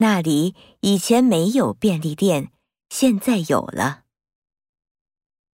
那里以前没有便利店现在有了。